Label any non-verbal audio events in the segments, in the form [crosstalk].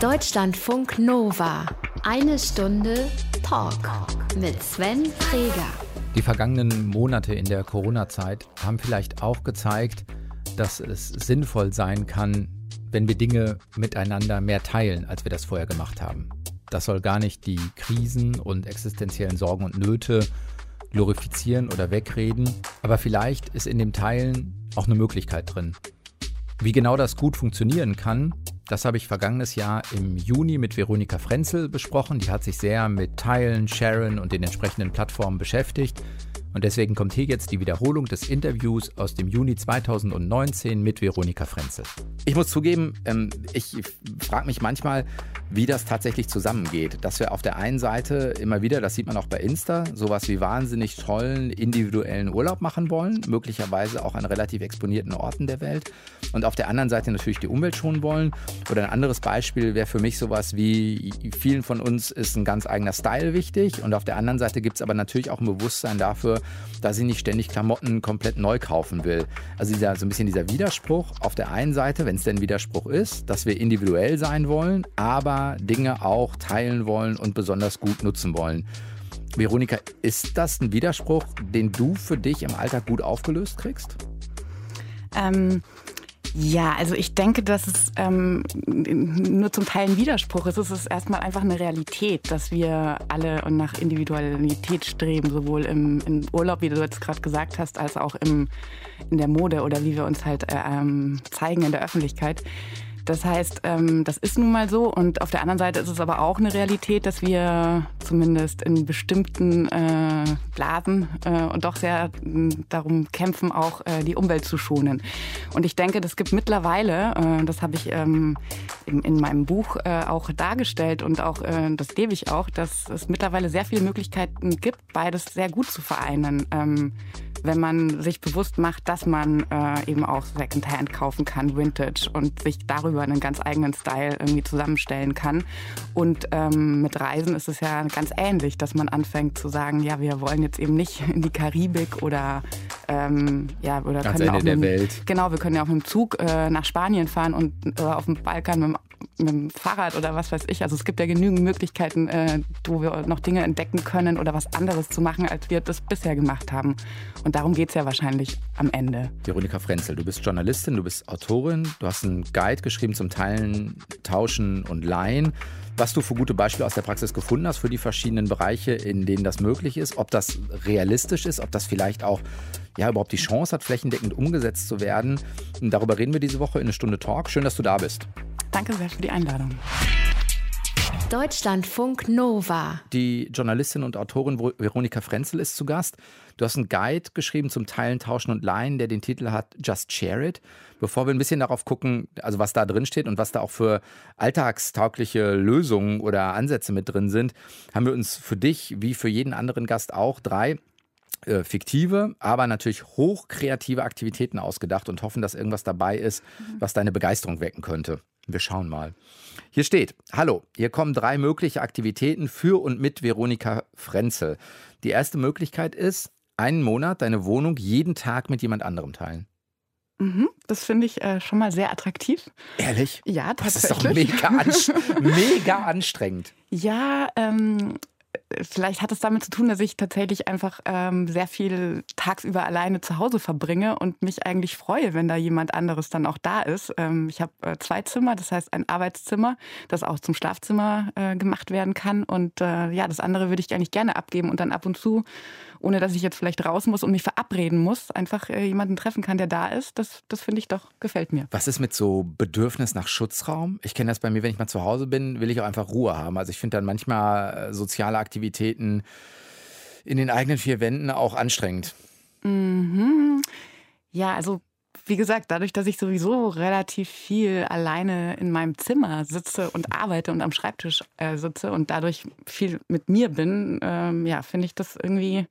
Deutschlandfunk Nova. Eine Stunde Talk mit Sven Freger. Die vergangenen Monate in der Corona-Zeit haben vielleicht auch gezeigt, dass es sinnvoll sein kann, wenn wir Dinge miteinander mehr teilen, als wir das vorher gemacht haben. Das soll gar nicht die Krisen und existenziellen Sorgen und Nöte glorifizieren oder wegreden, aber vielleicht ist in dem Teilen auch eine Möglichkeit drin. Wie genau das gut funktionieren kann, das habe ich vergangenes Jahr im Juni mit Veronika Frenzel besprochen. Die hat sich sehr mit Teilen, Sharen und den entsprechenden Plattformen beschäftigt. Und deswegen kommt hier jetzt die Wiederholung des Interviews aus dem Juni 2019 mit Veronika Frenzel. Ich muss zugeben, ähm, ich frage mich manchmal, wie das tatsächlich zusammengeht. Dass wir auf der einen Seite immer wieder, das sieht man auch bei Insta, sowas wie wahnsinnig tollen individuellen Urlaub machen wollen, möglicherweise auch an relativ exponierten Orten der Welt. Und auf der anderen Seite natürlich die Umwelt schonen wollen. Oder ein anderes Beispiel wäre für mich sowas wie, vielen von uns ist ein ganz eigener Style wichtig. Und auf der anderen Seite gibt es aber natürlich auch ein Bewusstsein dafür, dass ich nicht ständig Klamotten komplett neu kaufen will. Also dieser, so ein bisschen dieser Widerspruch auf der einen Seite, wenn es denn Widerspruch ist, dass wir individuell sein wollen, aber Dinge auch teilen wollen und besonders gut nutzen wollen. Veronika, ist das ein Widerspruch, den du für dich im Alltag gut aufgelöst kriegst? Ähm, ja, also ich denke, dass es ähm, nur zum Teil ein Widerspruch ist. Es ist erstmal einfach eine Realität, dass wir alle nach Individualität streben, sowohl im, im Urlaub, wie du jetzt gerade gesagt hast, als auch im, in der Mode oder wie wir uns halt äh, ähm, zeigen in der Öffentlichkeit. Das heißt, ähm, das ist nun mal so. Und auf der anderen Seite ist es aber auch eine Realität, dass wir zumindest in bestimmten äh, Blasen äh, und doch sehr darum kämpfen, auch äh, die Umwelt zu schonen. Und ich denke, das gibt mittlerweile, das habe ich ähm, in, in, meinem Buch auch dargestellt und auch das lebe ich auch, dass es mittlerweile sehr viele Möglichkeiten gibt, beides sehr gut zu vereinen. Ähm, wenn man sich bewusst macht, dass man äh, eben auch Secondhand kaufen kann, Vintage und sich darüber einen ganz eigenen Style irgendwie zusammenstellen kann. Und ähm, mit Reisen ist es ja ganz ähnlich, dass man anfängt zu sagen, ja, wir wollen jetzt eben nicht in die Karibik oder ähm, ja oder Ganz können Ende der mit, Welt. Genau, wir können ja auch mit dem Zug äh, nach Spanien fahren und äh, auf dem Balkan mit dem mit dem Fahrrad oder was weiß ich. Also es gibt ja genügend Möglichkeiten, äh, wo wir noch Dinge entdecken können oder was anderes zu machen, als wir das bisher gemacht haben. Und darum geht es ja wahrscheinlich am Ende. Veronika Frenzel, du bist Journalistin, du bist Autorin, du hast einen Guide geschrieben zum Teilen, Tauschen und Leihen. Was du für gute Beispiele aus der Praxis gefunden hast für die verschiedenen Bereiche, in denen das möglich ist, ob das realistisch ist, ob das vielleicht auch ja, überhaupt die Chance hat, flächendeckend umgesetzt zu werden. Und darüber reden wir diese Woche in eine Stunde Talk. Schön, dass du da bist. Danke sehr für die Einladung. Deutschlandfunk Nova. Die Journalistin und Autorin Veronika Frenzel ist zu Gast. Du hast einen Guide geschrieben zum Teilen, Tauschen und Leihen, der den Titel hat Just Share It. Bevor wir ein bisschen darauf gucken, also was da drin steht und was da auch für alltagstaugliche Lösungen oder Ansätze mit drin sind, haben wir uns für dich, wie für jeden anderen Gast auch, drei äh, fiktive, aber natürlich hochkreative Aktivitäten ausgedacht und hoffen, dass irgendwas dabei ist, was deine Begeisterung wecken könnte. Wir schauen mal. Hier steht, hallo, hier kommen drei mögliche Aktivitäten für und mit Veronika Frenzel. Die erste Möglichkeit ist, einen Monat deine Wohnung jeden Tag mit jemand anderem teilen. Mhm, das finde ich äh, schon mal sehr attraktiv. Ehrlich? Ja, tatsächlich. Das ist doch mega, anst [laughs] mega anstrengend. Ja, ähm, vielleicht hat es damit zu tun, dass ich tatsächlich einfach ähm, sehr viel tagsüber alleine zu Hause verbringe und mich eigentlich freue, wenn da jemand anderes dann auch da ist. Ähm, ich habe äh, zwei Zimmer, das heißt ein Arbeitszimmer, das auch zum Schlafzimmer äh, gemacht werden kann. Und äh, ja, das andere würde ich eigentlich gerne abgeben und dann ab und zu ohne dass ich jetzt vielleicht raus muss und mich verabreden muss, einfach äh, jemanden treffen kann, der da ist. Das, das finde ich doch, gefällt mir. Was ist mit so Bedürfnis nach Schutzraum? Ich kenne das bei mir, wenn ich mal zu Hause bin, will ich auch einfach Ruhe haben. Also ich finde dann manchmal äh, soziale Aktivitäten in den eigenen vier Wänden auch anstrengend. Mhm. Ja, also wie gesagt, dadurch, dass ich sowieso relativ viel alleine in meinem Zimmer sitze und arbeite und am Schreibtisch äh, sitze und dadurch viel mit mir bin, ähm, ja, finde ich das irgendwie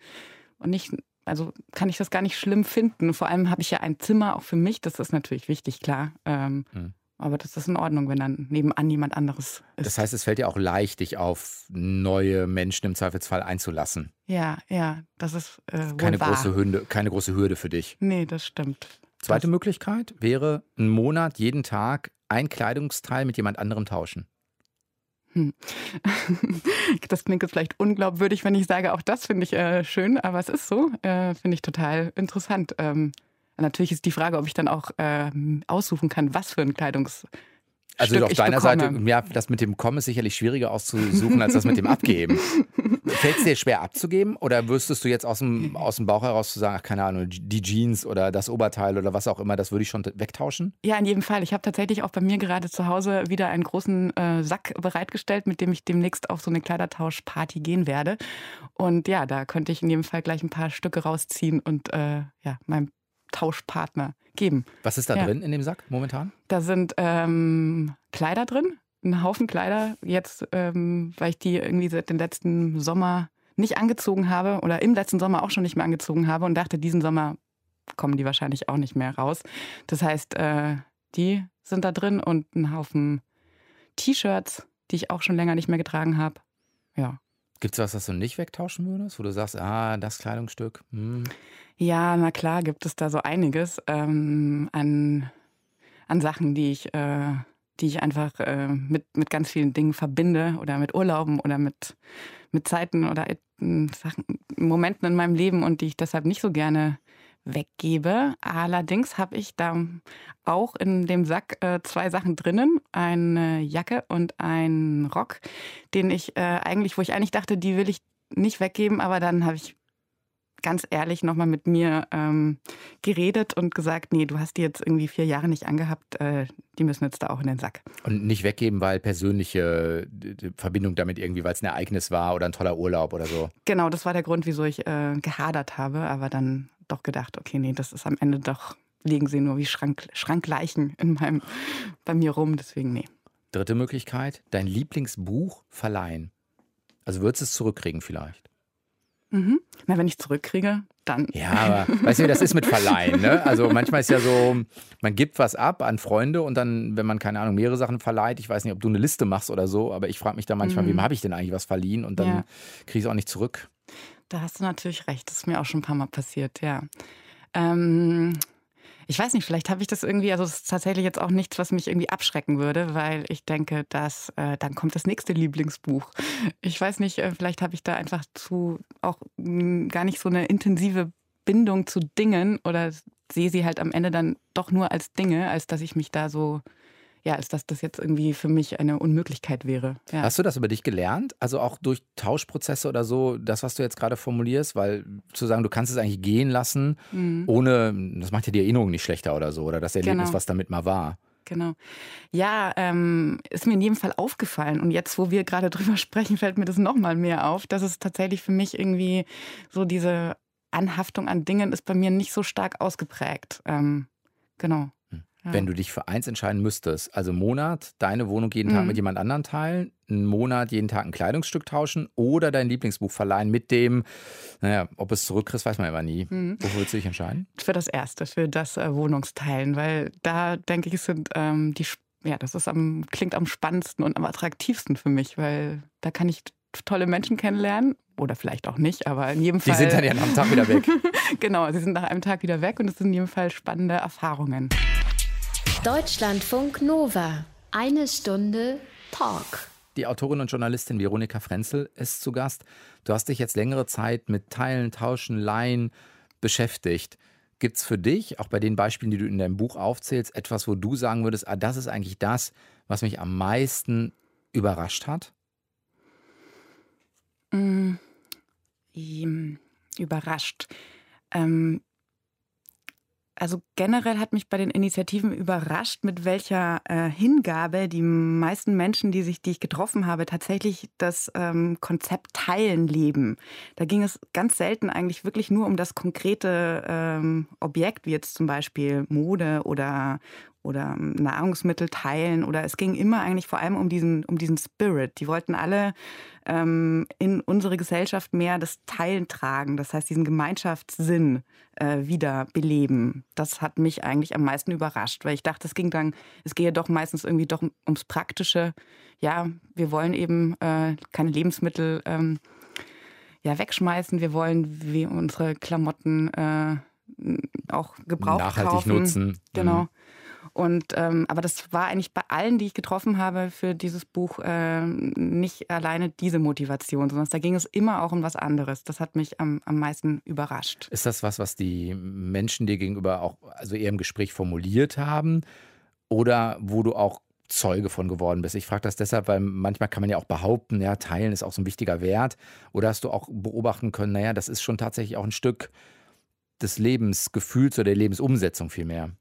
und nicht, also kann ich das gar nicht schlimm finden. Vor allem habe ich ja ein Zimmer auch für mich, das ist natürlich wichtig, klar. Ähm, mhm. Aber das ist in Ordnung, wenn dann nebenan jemand anderes ist. Das heißt, es fällt dir auch leicht, dich auf neue Menschen im Zweifelsfall einzulassen. Ja, ja, das ist äh, keine große Hürde, keine große Hürde für dich. Nee, das stimmt. Zweite das Möglichkeit wäre, einen Monat jeden Tag ein Kleidungsteil mit jemand anderem tauschen. Hm. [laughs] Das klingt jetzt vielleicht unglaubwürdig, wenn ich sage, auch das finde ich äh, schön, aber es ist so, äh, finde ich total interessant. Ähm, natürlich ist die Frage, ob ich dann auch äh, aussuchen kann, was für ein Kleidungs also Stück auf deiner. Seite, ja, das mit dem Kommen ist sicherlich schwieriger auszusuchen als das mit dem Abgeben. [laughs] Fällt es dir schwer abzugeben oder wüsstest du jetzt aus dem, aus dem Bauch heraus zu sagen, ach keine Ahnung, die Jeans oder das Oberteil oder was auch immer, das würde ich schon wegtauschen? Ja, in jedem Fall. Ich habe tatsächlich auch bei mir gerade zu Hause wieder einen großen äh, Sack bereitgestellt, mit dem ich demnächst auf so eine Kleidertauschparty gehen werde. Und ja, da könnte ich in jedem Fall gleich ein paar Stücke rausziehen und äh, ja, meinem Tauschpartner geben. Was ist da Ja. drin in dem Sack momentan? Da sind ähm, Kleider drin, ein Haufen Kleider. Jetzt, ähm, weil ich die irgendwie seit dem letzten Sommer nicht angezogen habe oder im letzten Sommer auch schon nicht mehr angezogen habe und dachte, diesen Sommer kommen die wahrscheinlich auch nicht mehr raus. Das heißt, äh, die sind da drin und ein Haufen T-Shirts, die ich auch schon länger nicht mehr getragen habe. Ja. Gibt es was, das du nicht wegtauschen würdest, wo du sagst, ah, das Kleidungsstück, hm. Ja, na klar, gibt es da so einiges ähm, an, an Sachen, die ich, äh, die ich einfach äh, mit, mit ganz vielen Dingen verbinde oder mit Urlauben oder mit, mit Zeiten oder äh, Sachen, Momenten in meinem Leben und die ich deshalb nicht so gerne weggebe. Allerdings habe ich da auch in dem Sack äh, zwei Sachen drinnen, eine Jacke und ein Rock, den ich äh, eigentlich, wo ich eigentlich dachte, die will ich nicht weggeben, aber dann habe ich ganz ehrlich nochmal mit mir ähm, geredet und gesagt, nee, du hast die jetzt irgendwie vier Jahre nicht angehabt, äh, die müssen jetzt da auch in den Sack. Und nicht weggeben, weil persönliche Verbindung damit irgendwie, weil es ein Ereignis war oder ein toller Urlaub oder so. Genau, das war der Grund, wieso ich äh, gehadert habe, aber dann doch gedacht, okay, nee, das ist am Ende doch, liegen sie nur wie Schrank, Schrankleichen in meinem, bei mir rum, deswegen nee. Dritte Möglichkeit, dein Lieblingsbuch verleihen. Also würdest du es zurückkriegen vielleicht. Mhm. Na, wenn ich zurückkriege, dann. Ja, aber weißt du, wie das ist mit Verleihen, ne? Also manchmal ist ja so, man gibt was ab an Freunde und dann, wenn man, keine Ahnung, mehrere Sachen verleiht, ich weiß nicht, ob du eine Liste machst oder so, aber ich frage mich da manchmal, Mhm. wem habe ich denn eigentlich was verliehen und dann Ja. kriege ich es auch nicht zurück. Da hast du natürlich recht. Das ist mir auch schon ein paar Mal passiert, ja. Ähm, ich weiß nicht, vielleicht habe ich das irgendwie, also es ist tatsächlich jetzt auch nichts, was mich irgendwie abschrecken würde, weil ich denke, dass äh, dann kommt das nächste Lieblingsbuch. Ich weiß nicht, äh, vielleicht habe ich da einfach zu auch mh, gar nicht so eine intensive Bindung zu Dingen oder sehe sie halt am Ende dann doch nur als Dinge, als dass ich mich da so, ja, als dass das jetzt irgendwie für mich eine Unmöglichkeit wäre. Ja. Hast du das über dich gelernt? Also auch durch Tauschprozesse oder so, das, was du jetzt gerade formulierst, weil zu sagen, du kannst es eigentlich gehen lassen, Mhm. ohne, das macht ja die Erinnerung nicht schlechter oder so, oder das Erlebnis, Genau. was damit mal war. Genau. Ja, ähm, ist mir in jedem Fall aufgefallen. Und jetzt, wo wir gerade [laughs] drüber sprechen, fällt mir das nochmal mehr auf, dass es tatsächlich für mich irgendwie so diese Anhaftung an Dingen ist bei mir nicht so stark ausgeprägt. Ähm, genau. Ja. Wenn du dich für eins entscheiden müsstest, also Monat deine Wohnung jeden Tag Mhm. mit jemand anderem teilen, einen Monat jeden Tag ein Kleidungsstück tauschen oder dein Lieblingsbuch verleihen mit dem, naja, ob es zurückkriegst, weiß man immer nie. Mhm. Wofür würdest du dich entscheiden? Für das Erste, für das äh, Wohnungsteilen, weil da denke ich, sind ähm, die, ja, das ist am, klingt am spannendsten und am attraktivsten für mich, weil da kann ich tolle Menschen kennenlernen oder vielleicht auch nicht, aber in jedem Die Fall. sind dann ja nach einem Tag wieder weg. [laughs] genau, sie sind nach einem Tag wieder weg und es sind in jedem Fall spannende Erfahrungen. Deutschlandfunk Nova. Eine Stunde Talk. Die Autorin und Journalistin Veronika Frenzel ist zu Gast. Du hast dich jetzt längere Zeit mit Teilen, Tauschen, Leihen beschäftigt. Gibt es für dich, auch bei den Beispielen, die du in deinem Buch aufzählst, etwas, wo du sagen würdest, ah, das ist eigentlich das, was mich am meisten überrascht hat? Mm, ähm, überrascht. Ähm, also generell hat mich bei den Initiativen überrascht, mit welcher äh, Hingabe die meisten Menschen, die sich, die ich getroffen habe, tatsächlich das ähm, Konzept Teilen leben. Da ging es ganz selten eigentlich wirklich nur um das konkrete ähm, Objekt, wie jetzt zum Beispiel Mode oder oder Nahrungsmittel teilen oder es ging immer eigentlich vor allem um diesen um diesen Spirit. Die wollten alle ähm, in unsere Gesellschaft mehr das Teilen tragen, das heißt diesen Gemeinschaftssinn äh, wieder beleben. Das hat mich eigentlich am meisten überrascht, weil ich dachte, es ging dann, es gehe doch meistens irgendwie doch ums Praktische. Ja, wir wollen eben äh, keine Lebensmittel ähm, ja, wegschmeißen, wir wollen wie unsere Klamotten äh, auch gebraucht Nachhaltig kaufen. nutzen. Genau. Mhm. Und ähm, aber das war eigentlich bei allen, die ich getroffen habe für dieses Buch, äh, nicht alleine diese Motivation, sondern da ging es immer auch um was anderes. Das hat mich am, am meisten überrascht. Ist das was, was die Menschen dir gegenüber auch also eher im Gespräch formuliert haben? Oder wo du auch Zeuge von geworden bist. Ich frage das deshalb, weil manchmal kann man ja auch behaupten, ja, teilen ist auch so ein wichtiger Wert. Oder hast du auch beobachten können, naja, das ist schon tatsächlich auch ein Stück des Lebensgefühls oder der Lebensumsetzung vielmehr?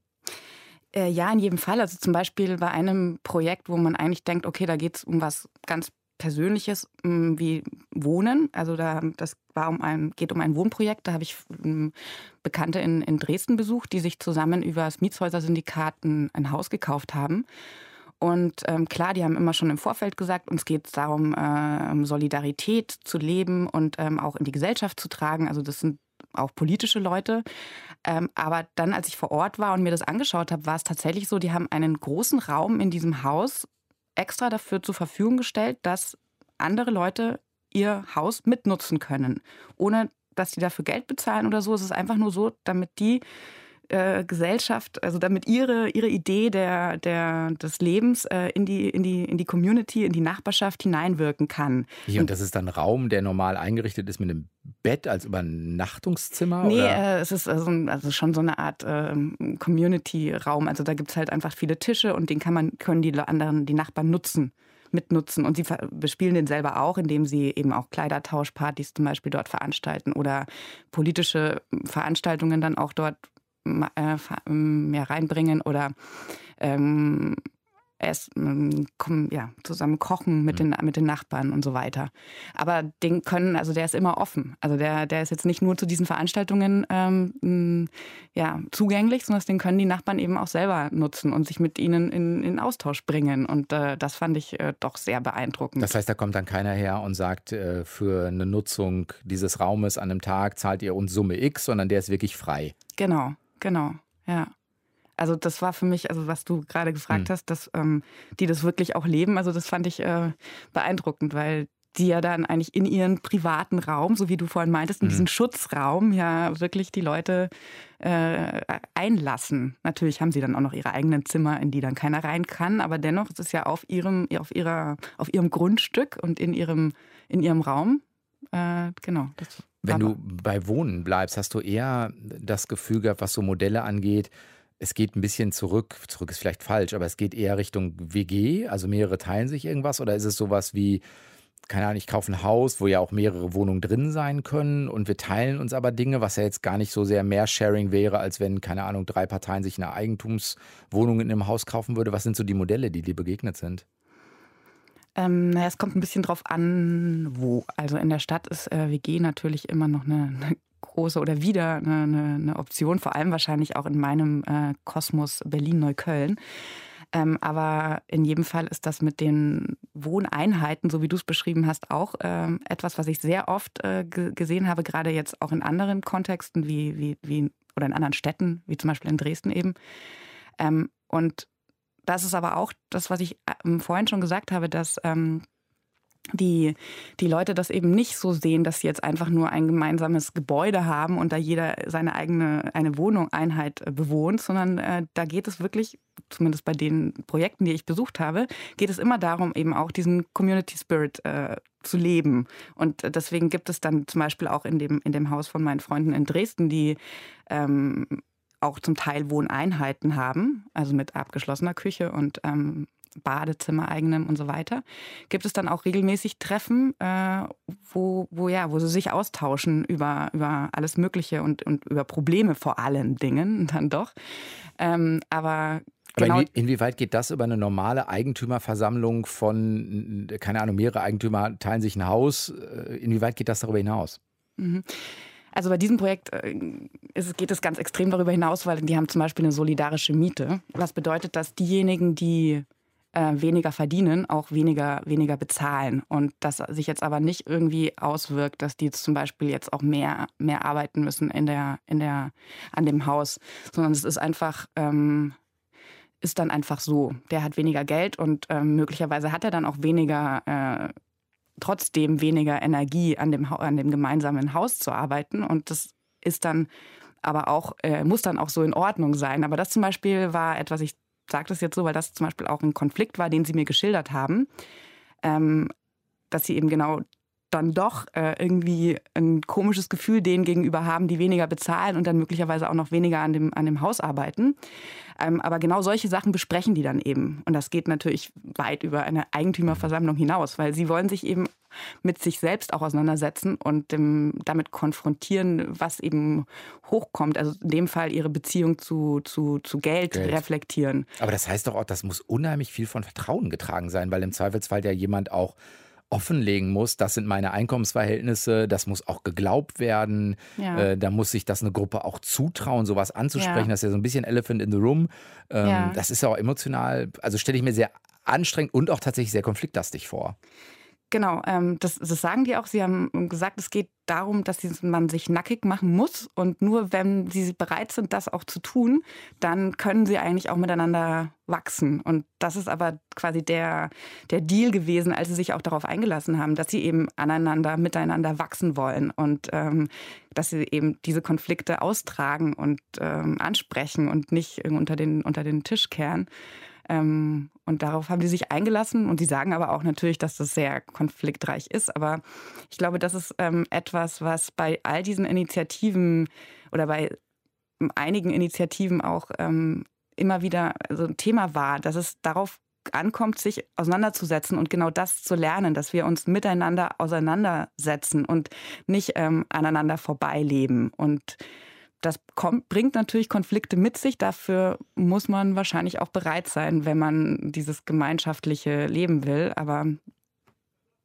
Äh, ja, in jedem Fall. Also zum Beispiel bei einem Projekt, wo man eigentlich denkt, okay, da geht es um was ganz Persönliches mm, wie Wohnen. Also da das war um ein, geht um ein Wohnprojekt. Da habe ich mm, Bekannte in, in Dresden besucht, die sich zusammen über das Mietshäuser-Syndikat ein, ein Haus gekauft haben. Und ähm, klar, die haben immer schon im Vorfeld gesagt, uns geht es darum, äh, Solidarität zu leben und ähm, auch in die Gesellschaft zu tragen. Also das sind auch politische Leute. Ähm, aber dann, als ich vor Ort war und mir das angeschaut habe, war es tatsächlich so, die haben einen großen Raum in diesem Haus extra dafür zur Verfügung gestellt, dass andere Leute ihr Haus mitnutzen können, ohne dass sie dafür Geld bezahlen oder so. Es ist einfach nur so, damit die äh, Gesellschaft, also damit ihre, ihre Idee der, der, des Lebens äh, in, die, in, die, in die Community, in die Nachbarschaft hineinwirken kann. Hier, und das ist dann Raum, der normal eingerichtet ist mit einem Bett als Übernachtungszimmer? Nee, äh, es ist also, also, schon so eine Art äh, Community-Raum. Also da gibt es halt einfach viele Tische und den kann man, können die anderen, die Nachbarn nutzen mitnutzen. Und sie bespielen den selber auch, indem sie eben auch Kleidertauschpartys zum Beispiel dort veranstalten oder politische Veranstaltungen dann auch dort mehr reinbringen oder ähm, es, ähm, ja, zusammen kochen mit, mhm. den, mit den Nachbarn und so weiter. Aber den können, also der ist immer offen. Also der, der ist jetzt nicht nur zu diesen Veranstaltungen ähm, ja, zugänglich, sondern den können die Nachbarn eben auch selber nutzen und sich mit ihnen in, in Austausch bringen. Und äh, das fand ich äh, doch sehr beeindruckend. Das heißt, da kommt dann keiner her und sagt, äh, für eine Nutzung dieses Raumes an einem Tag zahlt ihr uns Summe X, sondern der ist wirklich frei. Genau. Genau, ja. Also das war für mich, also was du gerade gefragt mhm. hast, dass ähm, die das wirklich auch leben. Also das fand ich äh, beeindruckend, weil die ja dann eigentlich in ihren privaten Raum, so wie du vorhin meintest, in mhm. diesen Schutzraum ja wirklich die Leute äh, einlassen. Natürlich haben sie dann auch noch ihre eigenen Zimmer, in die dann keiner rein kann, aber dennoch ist es ja auf ihrem, auf ihrer, auf ihrem Grundstück und in ihrem, in ihrem Raum. Äh, genau. Das wenn du bei Wohnen bleibst, hast du eher das Gefühl gehabt, was so Modelle angeht, es geht ein bisschen zurück, zurück ist vielleicht falsch, aber es geht eher Richtung WG, also mehrere teilen sich irgendwas oder ist es sowas wie, keine Ahnung, ich kaufe ein Haus, wo ja auch mehrere Wohnungen drin sein können und wir teilen uns aber Dinge, was ja jetzt gar nicht so sehr mehr Sharing wäre, als wenn, keine Ahnung, drei Parteien sich eine Eigentumswohnung in einem Haus kaufen würde. Was sind so die Modelle, die dir begegnet sind? Ähm, naja, es kommt ein bisschen drauf an, wo. Also in der Stadt ist äh, WG natürlich immer noch eine, eine große oder wieder eine, eine, eine, Option, vor allem wahrscheinlich auch in meinem äh, Kosmos Berlin-Neukölln. Ähm, aber in jedem Fall ist das mit den Wohneinheiten, so wie du es beschrieben hast, auch ähm, etwas, was ich sehr oft äh, gesehen habe, gerade jetzt auch in anderen Kontexten wie, wie, wie oder in anderen Städten, wie zum Beispiel in Dresden eben. Ähm, und das ist aber auch das, was ich ähm, vorhin schon gesagt habe, dass ähm, die, die Leute das eben nicht so sehen, dass sie jetzt einfach nur ein gemeinsames Gebäude haben und da jeder seine eigene eine Wohnung, Einheit äh, bewohnt, sondern äh, da geht es wirklich, zumindest bei den Projekten, die ich besucht habe, geht es immer darum, eben auch diesen Community Spirit äh, zu leben. Und äh, deswegen gibt es dann zum Beispiel auch in dem, in dem Haus von meinen Freunden in Dresden, die ähm, auch zum Teil Wohneinheiten haben, also mit abgeschlossener Küche und ähm, Badezimmer eigenem und so weiter, gibt es dann auch regelmäßig Treffen, äh, wo, wo, ja, wo sie sich austauschen über, über alles Mögliche und, und über Probleme vor allen Dingen [laughs] dann doch. Ähm, aber Genau. Aber inwieweit geht das über eine normale Eigentümerversammlung von, keine Ahnung, mehrere Eigentümer teilen sich ein Haus? Äh, inwieweit geht das darüber hinaus? Mhm. Also bei diesem Projekt äh, ist, geht es ganz extrem darüber hinaus, weil die haben zum Beispiel eine solidarische Miete. Was bedeutet, dass diejenigen, die äh, weniger verdienen, auch weniger, weniger bezahlen. Und das sich jetzt aber nicht irgendwie auswirkt, dass die jetzt zum Beispiel jetzt auch mehr, mehr arbeiten müssen in der, in der, an dem Haus, sondern es ist einfach, ähm, ist dann einfach so. Der hat weniger Geld und ähm, möglicherweise hat er dann auch weniger äh, trotzdem weniger Energie an dem, an dem gemeinsamen Haus zu arbeiten. Und das ist dann aber auch, äh, muss dann auch so in Ordnung sein. Aber das zum Beispiel war etwas, ich sage das jetzt so, weil das zum Beispiel auch ein Konflikt war, den sie mir geschildert haben, ähm, dass sie eben genau dann doch äh, irgendwie ein komisches Gefühl denen gegenüber haben, die weniger bezahlen und dann möglicherweise auch noch weniger an dem, an dem Haus arbeiten. Ähm, aber genau solche Sachen besprechen die dann eben. Und das geht natürlich weit über eine Eigentümerversammlung hinaus, weil sie wollen sich eben mit sich selbst auch auseinandersetzen und dem, damit konfrontieren, was eben hochkommt. Also in dem Fall ihre Beziehung zu, zu, zu Geld, Geld, reflektieren. Aber das heißt doch auch, das muss unheimlich viel von Vertrauen getragen sein, weil im Zweifelsfall ja jemand auch offenlegen muss, das sind meine Einkommensverhältnisse, das muss auch geglaubt werden, ja. äh, da muss sich das eine Gruppe auch zutrauen, sowas anzusprechen, ja. das ist ja so ein bisschen Elephant in the Room. Ähm, ja. Das ist ja auch emotional, also stelle ich mir sehr anstrengend und auch tatsächlich sehr konfliktlastig vor. Genau, ähm, das, das, sagen die auch. Sie haben gesagt, es geht darum, dass man sich nackig machen muss. Und nur wenn sie bereit sind, das auch zu tun, dann können sie eigentlich auch miteinander wachsen. Und das ist aber quasi der, der Deal gewesen, als sie sich auch darauf eingelassen haben, dass sie eben aneinander, miteinander wachsen wollen. Und ähm, dass sie eben diese Konflikte austragen und ähm, ansprechen und nicht unter den, unter den Tisch kehren. Ähm, und darauf haben die sich eingelassen. Und die sagen aber auch natürlich, dass das sehr konfliktreich ist. Aber ich glaube, das ist ähm, etwas, was bei all diesen Initiativen oder bei einigen Initiativen auch ähm, immer wieder so ein Thema war, dass es darauf ankommt, sich auseinanderzusetzen und genau das zu lernen, dass wir uns miteinander auseinandersetzen und nicht ähm, aneinander vorbeileben. Und das kommt, bringt natürlich Konflikte mit sich. Dafür muss man wahrscheinlich auch bereit sein, wenn man dieses gemeinschaftliche Leben will. Aber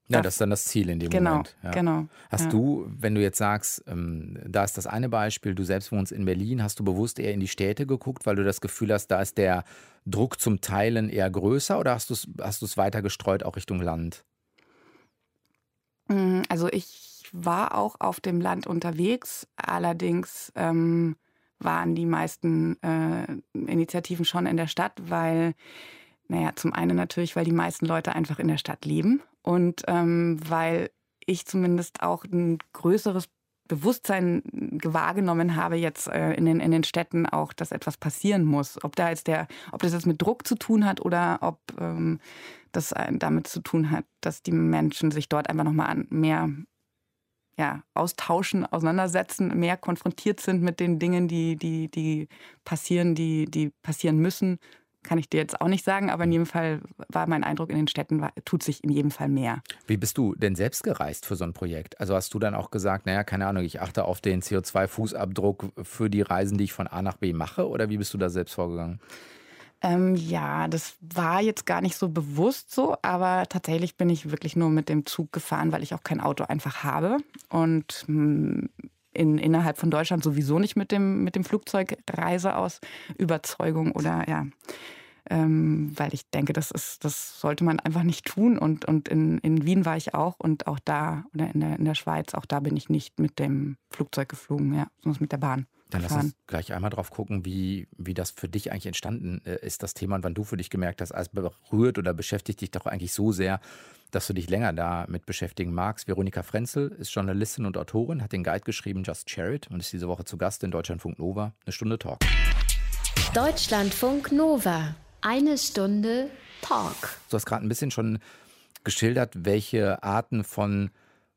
ja, das ist dann das Ziel in dem genau, Moment. Ja. Genau. Hast ja. du, wenn du jetzt sagst, ähm, da ist das eine Beispiel, du selbst wohnst in Berlin, hast du bewusst eher in die Städte geguckt, weil du das Gefühl hast, da ist der Druck zum Teilen eher größer oder hast du es hast weiter gestreut auch Richtung Land? Mm, also ich war auch auf dem Land unterwegs. Allerdings ähm, waren die meisten äh, Initiativen schon in der Stadt, weil, naja, zum einen natürlich, weil die meisten Leute einfach in der Stadt leben und ähm, weil ich zumindest auch ein größeres Bewusstsein wahrgenommen habe jetzt äh, in, den, in den Städten auch, dass etwas passieren muss. Ob da jetzt der, ob das jetzt mit Druck zu tun hat oder ob ähm, das damit zu tun hat, dass die Menschen sich dort einfach nochmal mehr ja, austauschen, auseinandersetzen, mehr konfrontiert sind mit den Dingen, die, die, die passieren, die, die passieren müssen, kann ich dir jetzt auch nicht sagen, aber in jedem Fall war mein Eindruck in den Städten, war, tut sich in jedem Fall mehr. Wie bist du denn selbst gereist für so ein Projekt? Also hast du dann auch gesagt, naja, keine Ahnung, ich achte auf den CO2-Fußabdruck für die Reisen, die ich von A nach B mache oder wie bist du da selbst vorgegangen? Ähm, ja, das war jetzt gar nicht so bewusst so, aber tatsächlich bin ich wirklich nur mit dem Zug gefahren, weil ich auch kein Auto einfach habe und hm, in, innerhalb von Deutschland sowieso nicht mit dem, mit dem Flugzeug reise aus Überzeugung oder ja. Ähm, weil ich denke, das ist, das sollte man einfach nicht tun. Und, und in, in Wien war ich auch und auch da, oder in der, in der Schweiz, auch da bin ich nicht mit dem Flugzeug geflogen, ja, sondern mit der Bahn. Dann lass uns gleich einmal drauf gucken, wie, wie das für dich eigentlich entstanden äh, ist, das Thema, und wann du für dich gemerkt hast, es berührt oder beschäftigt dich doch eigentlich so sehr, dass du dich länger damit beschäftigen magst. Veronika Frenzel ist Journalistin und Autorin, hat den Guide geschrieben Just Share It und ist diese Woche zu Gast in Deutschlandfunk Nova. Eine Stunde Talk. Deutschlandfunk Nova. Eine Stunde Talk. Du hast gerade ein bisschen schon geschildert, welche Arten von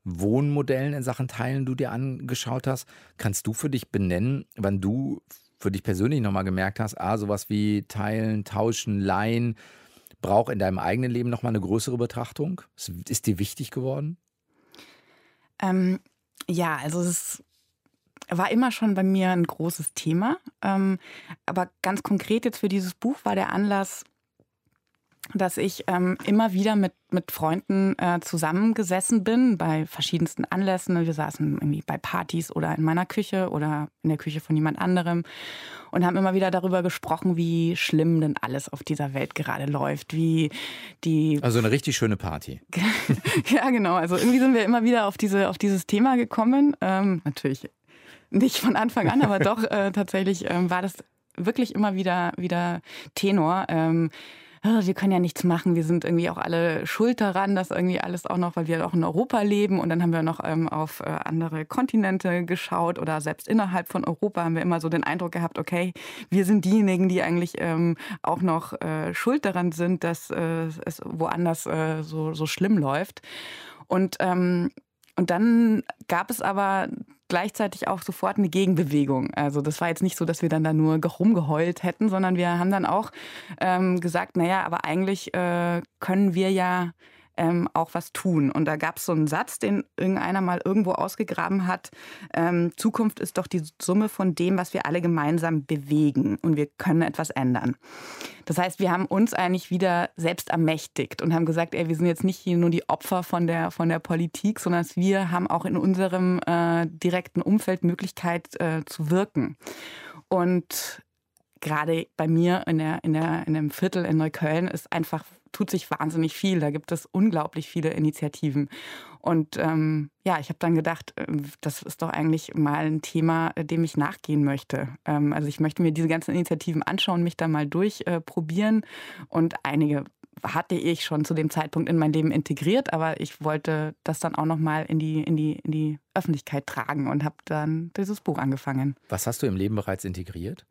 Wohnmodellen in Sachen Teilen du dir angeschaut hast. Kannst du für dich benennen, wann du für dich persönlich nochmal gemerkt hast, ah, sowas wie Teilen, Tauschen, Leihen braucht in deinem eigenen Leben nochmal eine größere Betrachtung? Ist dir wichtig geworden? Ähm, ja, also es war immer schon bei mir ein großes Thema. Ähm, aber ganz konkret jetzt für dieses Buch war der Anlass, dass ich ähm, immer wieder mit, mit Freunden äh, zusammengesessen bin bei verschiedensten Anlässen. Wir saßen irgendwie bei Partys oder in meiner Küche oder in der Küche von jemand anderem und haben immer wieder darüber gesprochen, wie schlimm denn alles auf dieser Welt gerade läuft, wie die also eine richtig schöne Party. [laughs] ja, genau. Also irgendwie sind wir immer wieder auf diese auf dieses Thema gekommen. Ähm, natürlich nicht von Anfang an, aber doch äh, tatsächlich ähm, war das wirklich immer wieder wieder Tenor. Ähm, wir können ja nichts machen, wir sind irgendwie auch alle schuld daran, dass irgendwie alles auch noch, weil wir auch in Europa leben und dann haben wir noch ähm, auf äh, andere Kontinente geschaut oder selbst innerhalb von Europa haben wir immer so den Eindruck gehabt, okay, wir sind diejenigen, die eigentlich ähm, auch noch äh, schuld daran sind, dass äh, es woanders äh, so, so schlimm läuft. Und ähm, und dann gab es aber gleichzeitig auch sofort eine Gegenbewegung. Also das war jetzt nicht so, dass wir dann da nur rumgeheult hätten, sondern wir haben dann auch ähm, gesagt, naja, aber eigentlich äh, können wir ja ähm, auch was tun. Und da gab es so einen Satz, den irgendeiner mal irgendwo ausgegraben hat. Ähm, Zukunft ist doch die Summe von dem, was wir alle gemeinsam bewegen. Und wir können etwas ändern. Das heißt, wir haben uns eigentlich wieder selbst ermächtigt und haben gesagt, ey, wir sind jetzt nicht nur die Opfer von der, von der Politik, sondern wir haben auch in unserem äh, direkten Umfeld Möglichkeit äh, zu wirken. Und gerade bei mir in, der, in, der, in dem Viertel in Neukölln ist einfach tut sich wahnsinnig viel. Da gibt es unglaublich viele Initiativen. Und ähm, ja, ich habe dann gedacht, äh, das ist doch eigentlich mal ein Thema, äh, dem ich nachgehen möchte. Ähm, also ich möchte mir diese ganzen Initiativen anschauen, mich da mal durchprobieren. Äh, und einige hatte ich schon zu dem Zeitpunkt in mein Leben integriert, aber ich wollte das dann auch noch mal in die, in die, in die Öffentlichkeit tragen und habe dann dieses Buch angefangen. Was hast du im Leben bereits integriert?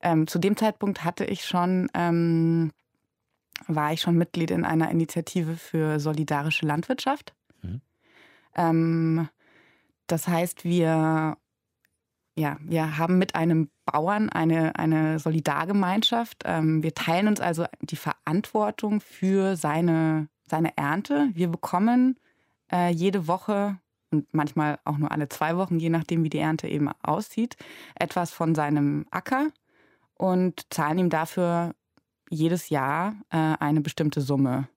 Ähm, zu dem Zeitpunkt hatte ich schon ähm, war ich schon Mitglied in einer Initiative für solidarische Landwirtschaft. Mhm. Ähm, das heißt, wir, ja, wir haben mit einem Bauern eine, eine Solidargemeinschaft. Ähm, wir teilen uns also die Verantwortung für seine, seine Ernte. Wir bekommen äh, jede Woche und manchmal auch nur alle zwei Wochen, je nachdem, wie die Ernte eben aussieht, etwas von seinem Acker und zahlen ihm dafür jedes Jahr äh, eine bestimmte Summe,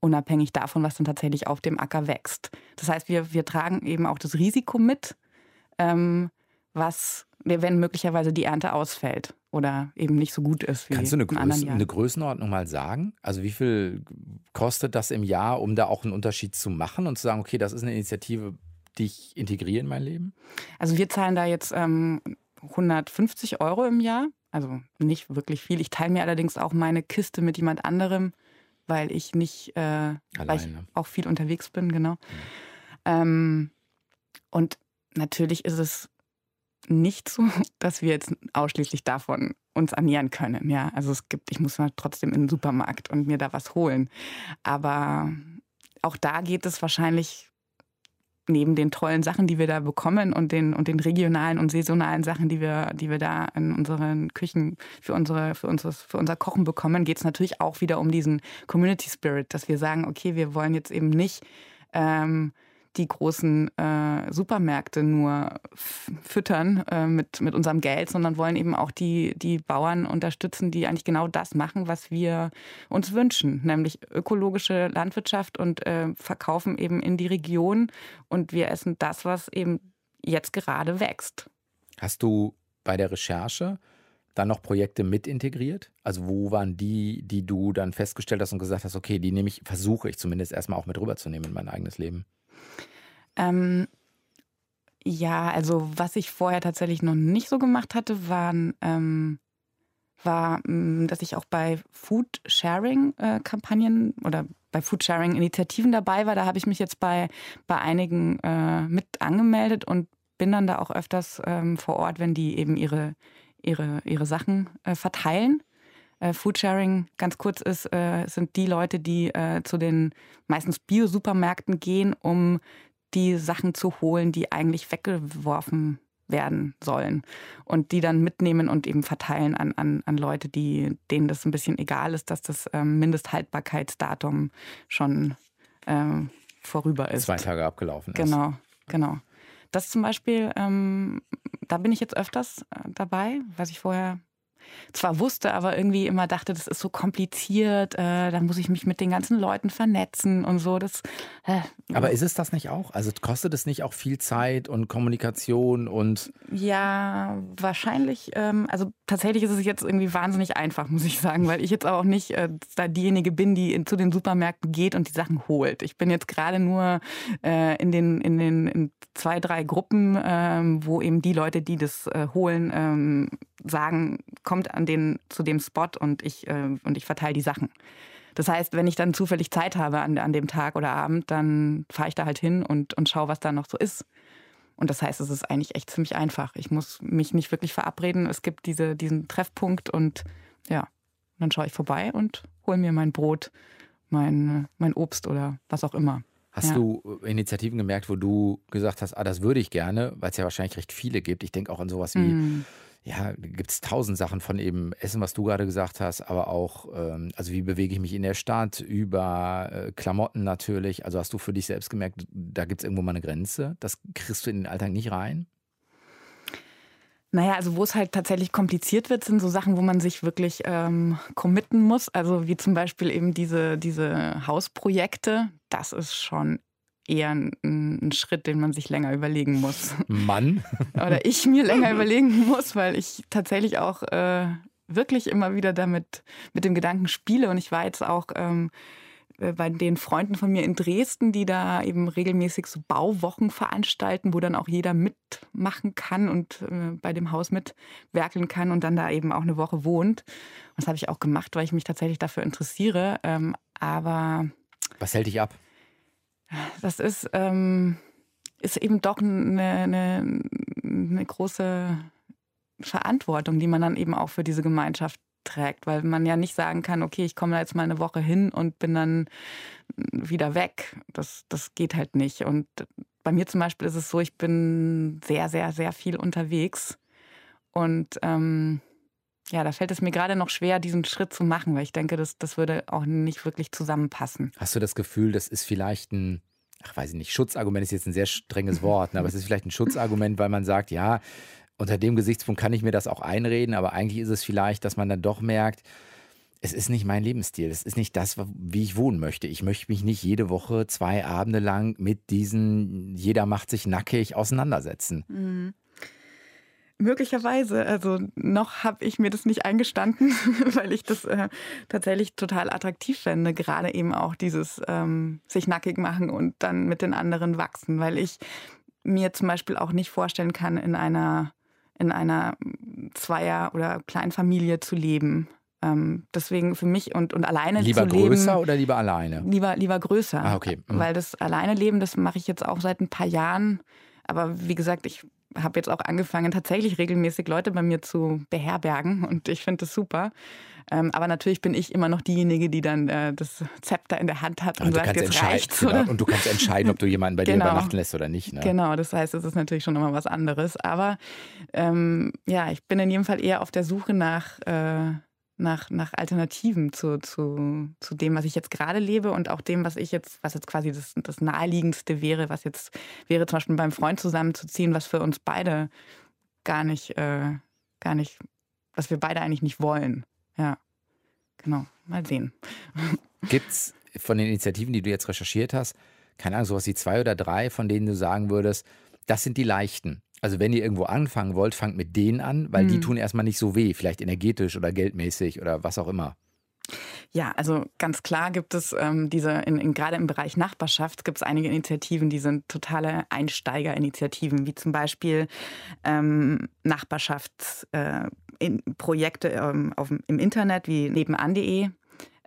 unabhängig davon, was dann tatsächlich auf dem Acker wächst. Das heißt, wir, wir tragen eben auch das Risiko mit, ähm, was, wenn möglicherweise die Ernte ausfällt oder eben nicht so gut ist wie Kannst du eine, Größen, eine Größenordnung mal sagen? Also wie viel kostet das im Jahr, um da auch einen Unterschied zu machen und zu sagen, okay, das ist eine Initiative, die ich integriere in mein Leben? Also wir zahlen da jetzt ähm, 150 Euro im Jahr also nicht wirklich viel. Ich teile mir allerdings auch meine Kiste mit jemand anderem, weil ich nicht, äh, weil ich auch viel unterwegs bin, genau. Mhm. Ähm, und natürlich ist es nicht so, [laughs] dass wir jetzt ausschließlich davon uns ernähren können. Ja, also es gibt, ich muss mal trotzdem in den Supermarkt und mir da was holen. Aber auch da geht es wahrscheinlich neben den tollen Sachen, die wir da bekommen und den, und den regionalen und saisonalen Sachen, die wir, die wir da in unseren Küchen für, unsere, für, unseres, für unser Kochen bekommen, geht es natürlich auch wieder um diesen Community Spirit, dass wir sagen, okay, wir wollen jetzt eben nicht ähm, die großen äh, Supermärkte nur füttern äh, mit, mit unserem Geld, sondern wollen eben auch die, die Bauern unterstützen, die eigentlich genau das machen, was wir uns wünschen, nämlich ökologische Landwirtschaft und äh, verkaufen eben in die Region und wir essen das, was eben jetzt gerade wächst. Hast du bei der Recherche dann noch Projekte mit integriert? Also wo waren die, die du dann festgestellt hast und gesagt hast, okay, die nehme ich, versuche ich zumindest erstmal auch mit rüberzunehmen in mein eigenes Leben? Ähm, ja, also was ich vorher tatsächlich noch nicht so gemacht hatte, waren, ähm, war, mm, dass ich auch bei Food-Sharing-Kampagnen äh, oder bei Food-Sharing-Initiativen dabei war. Da habe ich mich jetzt bei, bei einigen äh, mit angemeldet und bin dann da auch öfters ähm, vor Ort, wenn die eben ihre, ihre, ihre Sachen äh, verteilen. Äh, Foodsharing, ganz kurz, ist, äh, sind die Leute, die äh, zu den meistens Bio-Supermärkten gehen, um die Sachen zu holen, die eigentlich weggeworfen werden sollen und die dann mitnehmen und eben verteilen an, an, an Leute, die, denen das ein bisschen egal ist, dass das ähm, Mindesthaltbarkeitsdatum schon äh, vorüber ist. Zwei Tage abgelaufen ist. Genau, genau. Das zum Beispiel, ähm, da bin ich jetzt öfters äh, dabei, was ich vorher zwar wusste, aber irgendwie immer dachte, das ist so kompliziert, äh, dann muss ich mich mit den ganzen Leuten vernetzen und so. Das, äh, aber ist es das nicht auch? Also kostet es nicht auch viel Zeit und Kommunikation und. Ja, wahrscheinlich. Ähm, also tatsächlich ist es jetzt irgendwie wahnsinnig einfach, muss ich sagen, weil ich jetzt auch nicht äh, da diejenige bin, die in, zu den Supermärkten geht und die Sachen holt. Ich bin jetzt gerade nur äh, in den, in den in zwei, drei Gruppen, ähm, wo eben die Leute, die das äh, holen, ähm, sagen, kommt an den zu dem Spot und ich äh, und ich verteile die Sachen. Das heißt, wenn ich dann zufällig Zeit habe an, an dem Tag oder Abend, dann fahre ich da halt hin und, und schaue, was da noch so ist. Und das heißt, es ist eigentlich echt ziemlich einfach. Ich muss mich nicht wirklich verabreden. Es gibt diese, diesen Treffpunkt und ja, dann schaue ich vorbei und hole mir mein Brot, mein, mein Obst oder was auch immer. Hast ja. du Initiativen gemerkt, wo du gesagt hast, ah, das würde ich gerne, weil es ja wahrscheinlich recht viele gibt. Ich denke auch an sowas wie mm ja, gibt es tausend Sachen von eben Essen, was du gerade gesagt hast, aber auch, ähm, also wie bewege ich mich in der Stadt, über äh, Klamotten natürlich. Also hast du für dich selbst gemerkt, da gibt es irgendwo mal eine Grenze? Das kriegst du in den Alltag nicht rein? Naja, also wo es halt tatsächlich kompliziert wird, sind so Sachen, wo man sich wirklich ähm, committen muss. Also wie zum Beispiel eben diese, diese Hausprojekte. Das ist schon eher ein, ein, Schritt, den man sich länger überlegen muss. Mann? [laughs] Oder ich mir länger überlegen muss, weil ich tatsächlich auch äh, wirklich immer wieder damit mit dem Gedanken spiele. Und ich war jetzt auch ähm, äh, bei den Freunden von mir in Dresden, die da eben regelmäßig so Bauwochen veranstalten, wo dann auch jeder mitmachen kann und äh, bei dem Haus mitwerkeln kann und dann da eben auch eine Woche wohnt. Und das habe ich auch gemacht, weil ich mich tatsächlich dafür interessiere. Ähm, aber. Was hält dich ab? Das ist, ähm, ist eben doch eine, eine, eine große Verantwortung, die man dann eben auch für diese Gemeinschaft trägt, weil man ja nicht sagen kann, okay, ich komme da jetzt mal eine Woche hin und bin dann wieder weg. Das, das geht halt nicht. Und bei mir zum Beispiel ist es so, ich bin sehr, sehr, sehr viel unterwegs. Und ähm, ja, da fällt es mir gerade noch schwer, diesen Schritt zu machen, weil ich denke, das, das würde auch nicht wirklich zusammenpassen. Hast du das Gefühl, das ist vielleicht ein, ach weiß ich nicht, Schutzargument ist jetzt ein sehr strenges Wort, ne, aber es ist vielleicht ein Schutzargument, weil man sagt, ja, unter dem Gesichtspunkt kann ich mir das auch einreden, aber eigentlich ist es vielleicht, dass man dann doch merkt, es ist nicht mein Lebensstil. Es ist nicht das, wie ich wohnen möchte. Ich möchte mich nicht jede Woche zwei Abende lang mit diesen, jeder macht sich nackig auseinandersetzen. Mhm. Möglicherweise. Also noch habe ich mir das nicht eingestanden, [laughs] weil ich das äh, tatsächlich total attraktiv fände. Gerade eben auch dieses ähm, sich nackig machen und dann mit den anderen wachsen, weil ich mir zum Beispiel auch nicht vorstellen kann, in einer in einer Zweier- oder Kleinfamilie zu leben. Ähm, deswegen für mich und, und alleine lieber zu leben. Lieber größer oder lieber alleine? Lieber, lieber größer. Ah, okay. Mhm. Weil das alleine leben, das mache ich jetzt auch seit ein paar Jahren. Aber wie gesagt, ich habe jetzt auch angefangen, tatsächlich regelmäßig Leute bei mir zu beherbergen und ich finde das super. Ähm, aber natürlich bin ich immer noch diejenige, die dann äh, das Zepter in der Hand hat und, und sagt, jetzt reicht's. Genau. Und du kannst entscheiden, ob du jemanden bei genau. dir übernachten lässt oder nicht. Ne? Genau, das heißt, es ist natürlich schon immer was anderes. Aber ähm, ja, ich bin in jedem Fall eher auf der Suche nach äh, nach, nach Alternativen zu, zu, zu dem, was ich jetzt gerade lebe und auch dem, was ich jetzt, was jetzt quasi das, das Naheliegendste wäre, was jetzt wäre, zum Beispiel beim Freund zusammenzuziehen, was für uns beide gar nicht, äh, gar nicht, was wir beide eigentlich nicht wollen. Ja, genau. Mal sehen. [laughs] Gibt es von den Initiativen, die du jetzt recherchiert hast, keine Ahnung, sowas wie zwei oder drei, von denen du sagen würdest, das sind die leichten. Also wenn ihr irgendwo anfangen wollt, fangt mit denen an, weil mhm. die tun erstmal nicht so weh, vielleicht energetisch oder geldmäßig oder was auch immer. Ja, also ganz klar gibt es ähm, diese, in, in, gerade im Bereich Nachbarschaft gibt es einige Initiativen, die sind totale Einsteigerinitiativen, wie zum Beispiel ähm, Nachbarschaftsprojekte äh, ähm, im Internet wie nebenan.de.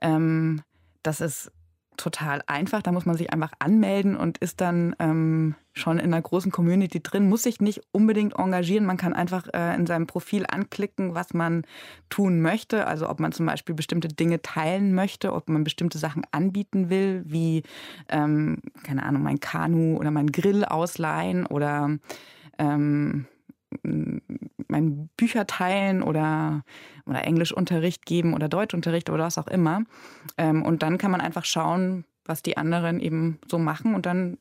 Ähm, das ist total einfach. Da muss man sich einfach anmelden und ist dann ähm, schon in einer großen Community drin, muss sich nicht unbedingt engagieren. Man kann einfach äh, in seinem Profil anklicken, was man tun möchte. Also ob man zum Beispiel bestimmte Dinge teilen möchte, ob man bestimmte Sachen anbieten will, wie, ähm, keine Ahnung, mein Kanu oder mein Grill ausleihen oder ähm, mein Bücher teilen oder, oder Englischunterricht geben oder Deutschunterricht oder was auch immer. Ähm, und dann kann man einfach schauen, was die anderen eben so machen und dann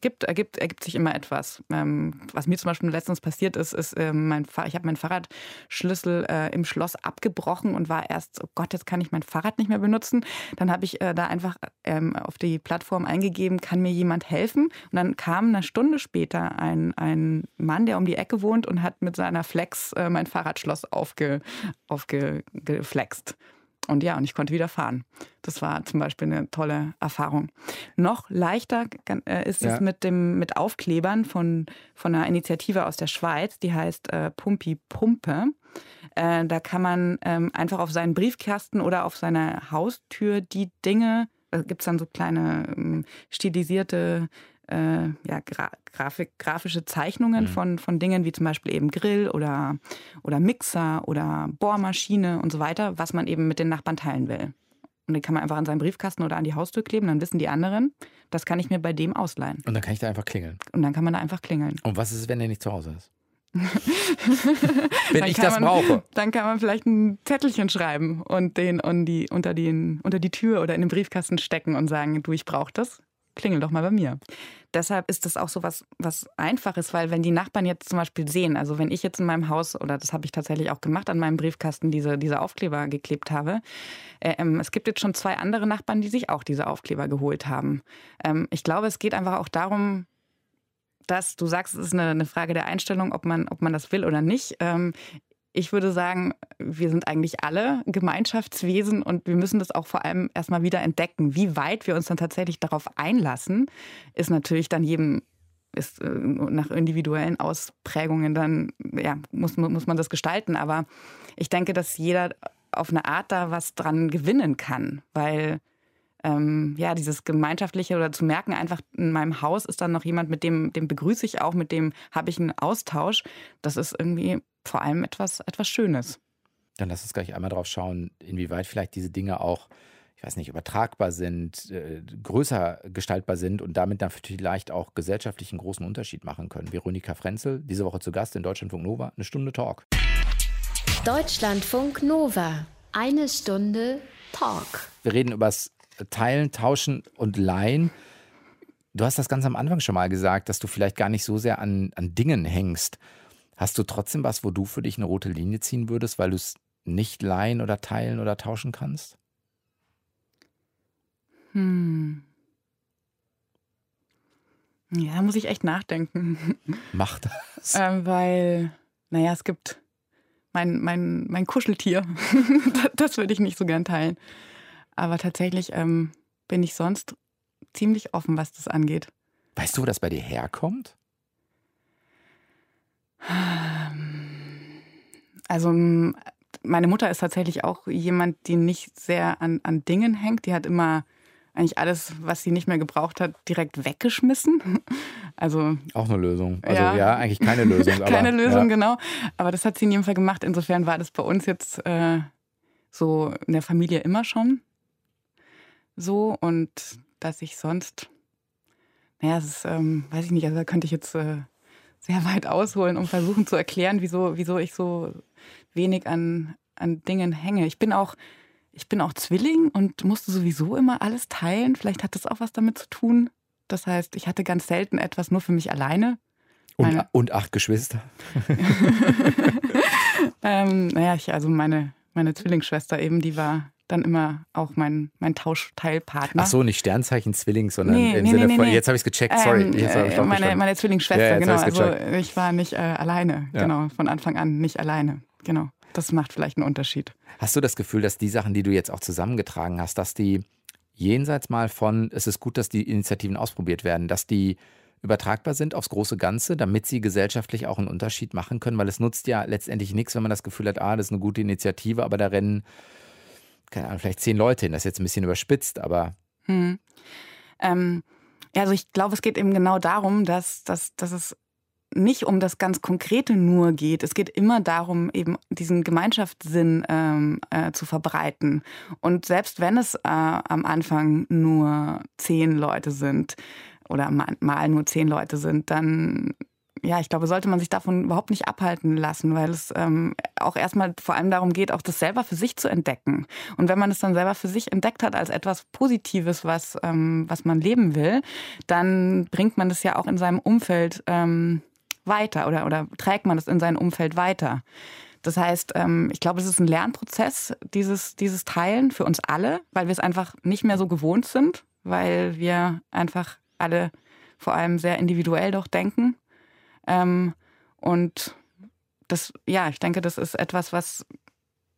gibt, ergibt, ergibt sich immer etwas. Ähm, was mir zum Beispiel letztens passiert ist, ist, äh, mein ich habe meinen Fahrradschlüssel äh, im Schloss abgebrochen und war erst, oh Gott, jetzt kann ich mein Fahrrad nicht mehr benutzen. Dann habe ich äh, da einfach ähm, auf die Plattform eingegeben, kann mir jemand helfen? Und dann kam eine Stunde später ein, ein Mann, der um die Ecke wohnt und hat mit seiner Flex äh, mein Fahrradschloss aufge, aufgeflext. Und ja, und ich konnte wieder fahren. Das war zum Beispiel eine tolle Erfahrung. Noch leichter äh, ist ja. es mit dem mit Aufklebern von, von einer Initiative aus der Schweiz, die heißt äh, Pumpi Pumpe. Äh, da kann man ähm, einfach auf seinen Briefkasten oder auf seiner Haustür die Dinge, da gibt es dann so kleine ähm, stilisierte äh, ja, Gra Grafik, grafische Zeichnungen mhm. von, von Dingen wie zum Beispiel eben Grill oder, oder Mixer oder Bohrmaschine und so weiter, was man eben mit den Nachbarn teilen will. Und den kann man einfach an seinen Briefkasten oder an die Haustür kleben, dann wissen die anderen, das kann ich mir bei dem ausleihen. Und dann kann ich da einfach klingeln. Und dann kann man da einfach klingeln. Und was ist, wenn der nicht zu Hause ist? [laughs] wenn ich das man, brauche. Dann kann man vielleicht ein Zettelchen schreiben und den, und die, unter, den, unter die Tür oder in den Briefkasten stecken und sagen, du, ich brauche das klingel doch mal bei mir. Deshalb ist das auch so was, was Einfaches, weil wenn die Nachbarn jetzt zum Beispiel sehen, also wenn ich jetzt in meinem Haus, oder das habe ich tatsächlich auch gemacht, an meinem Briefkasten diese, diese Aufkleber geklebt habe, äh, ähm, es gibt jetzt schon zwei andere Nachbarn, die sich auch diese Aufkleber geholt haben. Ähm, ich glaube, es geht einfach auch darum, dass du sagst, es ist eine, eine, Frage der Einstellung, ob man, ob man das will oder nicht. Ähm, ich würde sagen, wir sind eigentlich alle Gemeinschaftswesen und wir müssen das auch vor allem erstmal wieder entdecken. Wie weit wir uns dann tatsächlich darauf einlassen, ist natürlich dann jedem ist äh, nach individuellen Ausprägungen dann, ja, muss, muss man das gestalten. Aber ich denke, dass jeder auf eine Art da was dran gewinnen kann, weil ähm, ja, dieses Gemeinschaftliche oder zu merken, einfach in meinem Haus ist dann noch jemand, mit dem, dem begrüße ich auch, mit dem habe ich einen Austausch. Das ist irgendwie vor allem etwas, etwas Schönes. Dann lass uns gleich einmal drauf schauen, inwieweit vielleicht diese Dinge auch, ich weiß nicht, übertragbar sind, äh, größer gestaltbar sind und damit dann vielleicht auch gesellschaftlich einen großen Unterschied machen können. Veronika Frenzel, diese Woche zu Gast in Deutschlandfunk Nova, eine Stunde Talk. Deutschlandfunk Nova, eine Stunde Talk. Wir reden über das Teilen, Tauschen und Leihen. Du hast das ganz am Anfang schon mal gesagt, dass du vielleicht gar nicht so sehr an, an Dingen hängst. Hast du trotzdem was, wo du für dich eine rote Linie ziehen würdest, weil du es nicht leihen oder teilen oder tauschen kannst? Hm. Ja, muss ich echt nachdenken. [laughs] Mach das. Ähm, weil, naja, es gibt mein, mein, mein Kuscheltier. [laughs] das würde ich nicht so gern teilen. Aber tatsächlich ähm, bin ich sonst ziemlich offen, was das angeht. Weißt du, wo das bei dir herkommt? Also meine Mutter ist tatsächlich auch jemand, die nicht sehr an, an Dingen hängt. Die hat immer eigentlich alles, was sie nicht mehr gebraucht hat, direkt weggeschmissen. [laughs] Also auch eine Lösung. Also ja, ja eigentlich keine Lösung. [laughs] keine aber, Lösung, ja. genau. Aber das hat sie in jedem Fall gemacht. Insofern war das bei uns jetzt äh, so in der Familie immer schon so und dass ich sonst, naja, es ist, ähm, weiß ich nicht, also da könnte ich jetzt äh, sehr weit ausholen und versuchen zu erklären, wieso, wieso ich so wenig an, an Dingen hänge. Ich bin auch, ich bin auch Zwilling und musste sowieso immer alles teilen. Vielleicht hat das auch was damit zu tun. Das heißt, ich hatte ganz selten etwas nur für mich alleine. Und, und acht Geschwister. [laughs] ähm, naja, ich, also meine, meine Zwillingsschwester eben, die war dann immer auch mein, mein Tauschteilpartner. Ach so, nicht Sternzeichen Zwilling, sondern nee, im nee, Sinne nee, von, jetzt habe ich es gecheckt, sorry. Ähm, äh, meine, meine Zwillingsschwester, ja, genau. Also ich war nicht äh, alleine, ja. genau, von Anfang an nicht alleine, genau. Das macht vielleicht einen Unterschied. Hast du das Gefühl, dass die Sachen, die du jetzt auch zusammengetragen hast, dass die jenseits mal von, es ist gut, dass die Initiativen ausprobiert werden, dass die übertragbar sind aufs große Ganze, damit sie gesellschaftlich auch einen Unterschied machen können, weil es nutzt ja letztendlich nichts, wenn man das Gefühl hat, ah, das ist eine gute Initiative, aber da rennen keine Ahnung, vielleicht zehn Leute hin. Das ist jetzt ein bisschen überspitzt, aber. Hm. Ähm, also ich glaube, es geht eben genau darum, dass, dass, dass es nicht um das ganz Konkrete nur geht. Es geht immer darum, eben diesen Gemeinschaftssinn ähm, äh, zu verbreiten. Und selbst wenn es äh, am Anfang nur zehn Leute sind oder mal nur zehn Leute sind, dann ja, ich glaube, sollte man sich davon überhaupt nicht abhalten lassen, weil es ähm, auch erstmal vor allem darum geht, auch das selber für sich zu entdecken. Und wenn man es dann selber für sich entdeckt hat als etwas Positives, was, ähm, was man leben will, dann bringt man das ja auch in seinem Umfeld ähm, weiter oder, oder trägt man es in sein Umfeld weiter. Das heißt, ähm, ich glaube, es ist ein Lernprozess, dieses, dieses Teilen für uns alle, weil wir es einfach nicht mehr so gewohnt sind, weil wir einfach alle vor allem sehr individuell doch denken ähm, und das, ja, ich denke, das ist etwas, was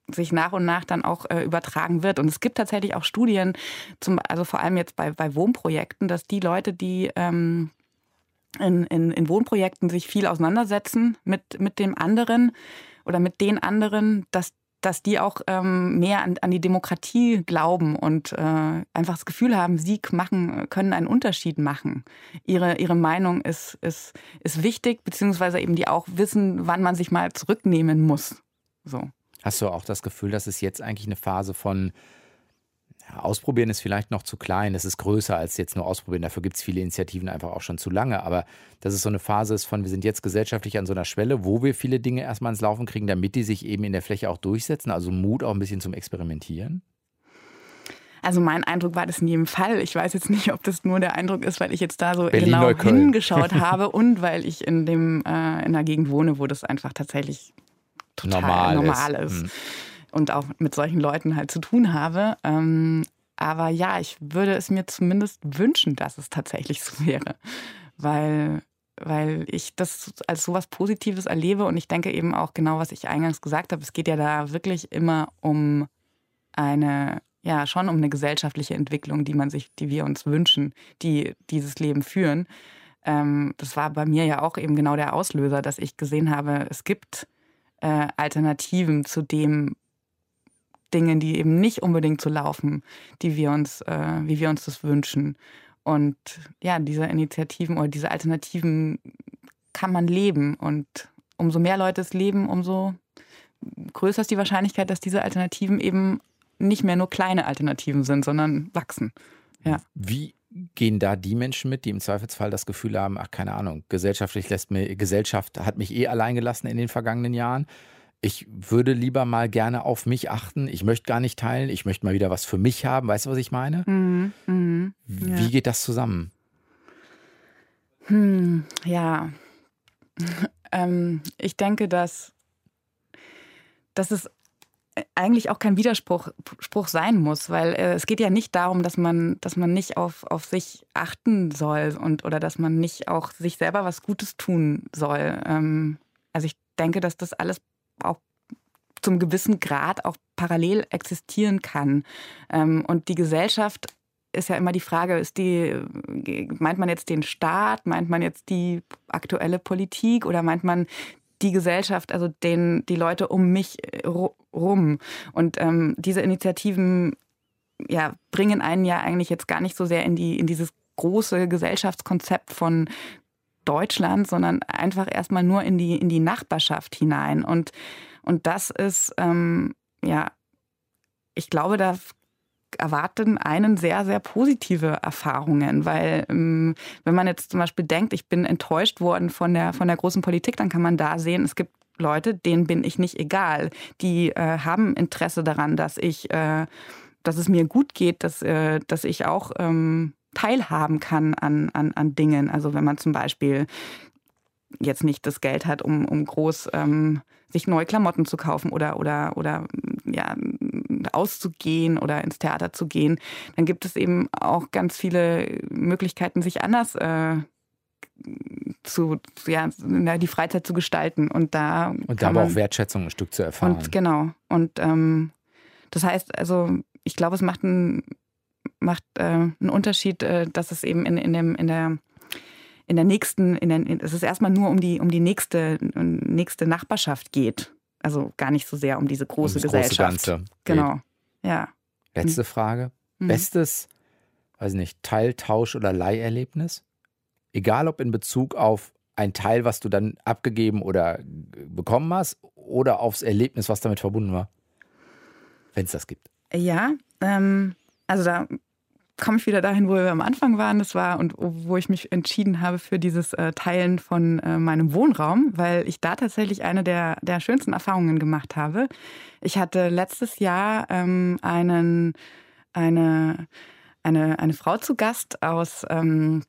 sich nach und nach dann auch äh, übertragen wird. Und es gibt tatsächlich auch Studien, zum, also vor allem jetzt bei, bei Wohnprojekten, dass die Leute, die ähm, in, in, in Wohnprojekten sich viel auseinandersetzen mit, mit dem anderen oder mit den anderen, dass dass die auch ähm, mehr an, an, die Demokratie glauben und äh, einfach das Gefühl haben, sie machen, können einen Unterschied machen. Ihre, ihre Meinung ist, ist, ist wichtig, beziehungsweise eben die auch wissen, wann man sich mal zurücknehmen muss. So. Hast du auch das Gefühl, dass es jetzt eigentlich eine Phase von Ausprobieren ist vielleicht noch zu klein, es ist größer als jetzt nur ausprobieren. Dafür gibt es viele Initiativen einfach auch schon zu lange. Aber dass es so eine Phase ist von, wir sind jetzt gesellschaftlich an so einer Schwelle, wo wir viele Dinge erstmal ins Laufen kriegen, damit die sich eben in der Fläche auch durchsetzen. Also Mut auch ein bisschen zum Experimentieren. Also mein Eindruck war das in jedem Fall. Ich weiß jetzt nicht, ob das nur der Eindruck ist, weil ich jetzt da so Berlin, genau hingeschaut [laughs] habe und weil ich in dem äh, in der Gegend wohne, wo das einfach tatsächlich total normal, normal ist. ist. Hm und auch mit solchen Leuten halt zu tun habe. Ähm, aber ja, ich würde es mir zumindest wünschen, dass es tatsächlich [laughs] so wäre, weil, weil ich das als so was Positives erlebe und ich denke eben auch genau, was ich eingangs gesagt habe. Es geht ja da wirklich immer um eine ja schon um eine gesellschaftliche Entwicklung, die man sich, die wir uns wünschen, die dieses Leben führen. Ähm, das war bei mir ja auch eben genau der Auslöser, dass ich gesehen habe, es gibt äh, Alternativen zu dem, Dingen, die eben nicht unbedingt so laufen, die wir uns, äh, wie wir uns das wünschen. Und ja, diese Initiativen oder diese Alternativen kann man leben. Und umso mehr Leute es leben, umso größer ist die Wahrscheinlichkeit, dass diese Alternativen eben nicht mehr nur kleine Alternativen sind, sondern wachsen. Ja. Wie gehen da die Menschen mit, die im Zweifelsfall das Gefühl haben, ach keine Ahnung, gesellschaftlich lässt mir, Gesellschaft hat mich eh allein gelassen in den vergangenen Jahren ich würde lieber mal gerne auf mich achten. Ich möchte gar nicht teilen. Ich möchte mal wieder was für mich haben. Weißt du, was ich meine? Mhm, mh, ja. Wie geht das zusammen? Hm, ja. [laughs] ähm, ich denke, dass, dass es eigentlich auch kein Widerspruch Spruch sein muss, weil äh, es geht ja nicht darum, dass man, dass man nicht auf, auf sich achten soll und oder dass man nicht auch sich selber was Gutes tun soll. Ähm, also ich denke, dass das alles auch zum gewissen Grad auch parallel existieren kann. Ähm, und die Gesellschaft ist ja immer die Frage, ist die, meint man jetzt den Staat, meint man jetzt die aktuelle Politik oder meint man die Gesellschaft, also den, die Leute um mich rum? Und ähm, diese Initiativen ja, bringen einen ja eigentlich jetzt gar nicht so sehr in, die, in dieses große Gesellschaftskonzept von Deutschland, sondern einfach erstmal nur in die, in die Nachbarschaft hinein. Und, und das ist, ähm, ja, ich glaube, da erwarten einen sehr, sehr positive Erfahrungen, weil ähm, wenn man jetzt zum Beispiel denkt, ich bin enttäuscht worden von der, von der großen Politik, dann kann man da sehen, es gibt Leute, denen bin ich nicht egal. Die äh, haben Interesse daran, dass ich, äh, dass es mir gut geht, dass, äh, dass ich auch ähm, teilhaben kann an, an, an Dingen. Also wenn man zum Beispiel jetzt nicht das Geld hat, um, um groß ähm, sich neue Klamotten zu kaufen oder, oder, oder ja, auszugehen oder ins Theater zu gehen, dann gibt es eben auch ganz viele Möglichkeiten, sich anders äh, zu, ja, die Freizeit zu gestalten. Und da. Und da aber auch Wertschätzung ein Stück zu erfahren. Und genau. Und ähm, das heißt, also ich glaube, es macht einen macht äh, einen Unterschied, äh, dass es eben in, in, dem, in der in der nächsten, in der, es ist erstmal nur um die, um die nächste, nächste Nachbarschaft geht. Also gar nicht so sehr um diese große um Gesellschaft. Große Ganze. Genau. Ja. Letzte mhm. Frage. Mhm. Bestes, weiß nicht, Teil, Tausch oder Leiherlebnis? Egal ob in Bezug auf ein Teil, was du dann abgegeben oder bekommen hast, oder aufs Erlebnis, was damit verbunden war. Wenn es das gibt. Ja, ähm, also da komme ich wieder dahin, wo wir am Anfang waren. Das war und wo ich mich entschieden habe für dieses äh, Teilen von äh, meinem Wohnraum, weil ich da tatsächlich eine der, der schönsten Erfahrungen gemacht habe. Ich hatte letztes Jahr ähm, einen, eine, eine, eine Frau zu Gast aus ähm,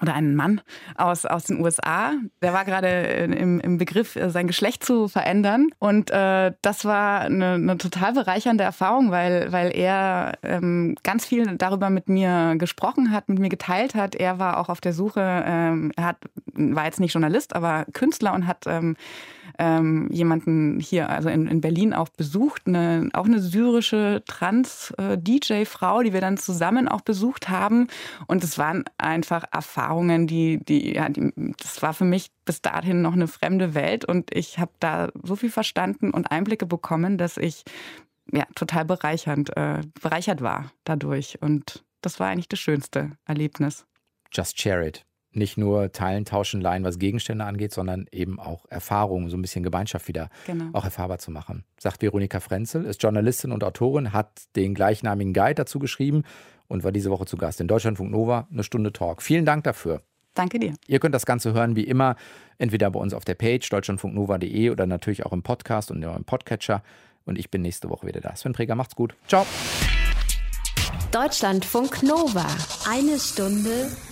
oder einen Mann aus, aus den USA. Der war gerade im, im Begriff, äh, sein Geschlecht zu verändern. Und äh, das war eine, eine, total bereichernde Erfahrung, weil, weil er ähm, ganz viel darüber mit mir gesprochen hat, mit mir geteilt hat. Er war auch auf der Suche, ähm, er hat, war jetzt nicht Journalist, aber Künstler und hat ähm, ähm, jemanden hier, also in, in Berlin auch besucht, eine, auch eine syrische Trans-DJ-Frau, die wir dann zusammen auch besucht haben. Und es waren einfach Erfahrungen, die, die, ja, die, das war für mich bis dahin noch eine fremde Welt und ich habe da so viel verstanden und Einblicke bekommen, dass ich ja total bereichernd, äh, bereichert war dadurch. Und das war eigentlich das schönste Erlebnis. Just share it. Nicht nur teilen, tauschen, leihen, was Gegenstände angeht, sondern eben auch Erfahrungen, so ein bisschen Gemeinschaft wieder genau. auch erfahrbar zu machen. Sagt Veronika Frenzel, ist Journalistin und Autorin, hat den gleichnamigen Guide dazu geschrieben und war diese Woche zu Gast in Deutschlandfunk Nova, eine Stunde Talk. Vielen Dank dafür. Danke dir. Ihr könnt das Ganze hören wie immer, entweder bei uns auf der Page deutschlandfunknova.de oder natürlich auch im Podcast und im Podcatcher. Und ich bin nächste Woche wieder da. Sven Präger, macht's gut. Ciao. Deutschlandfunk Nova. Eine Stunde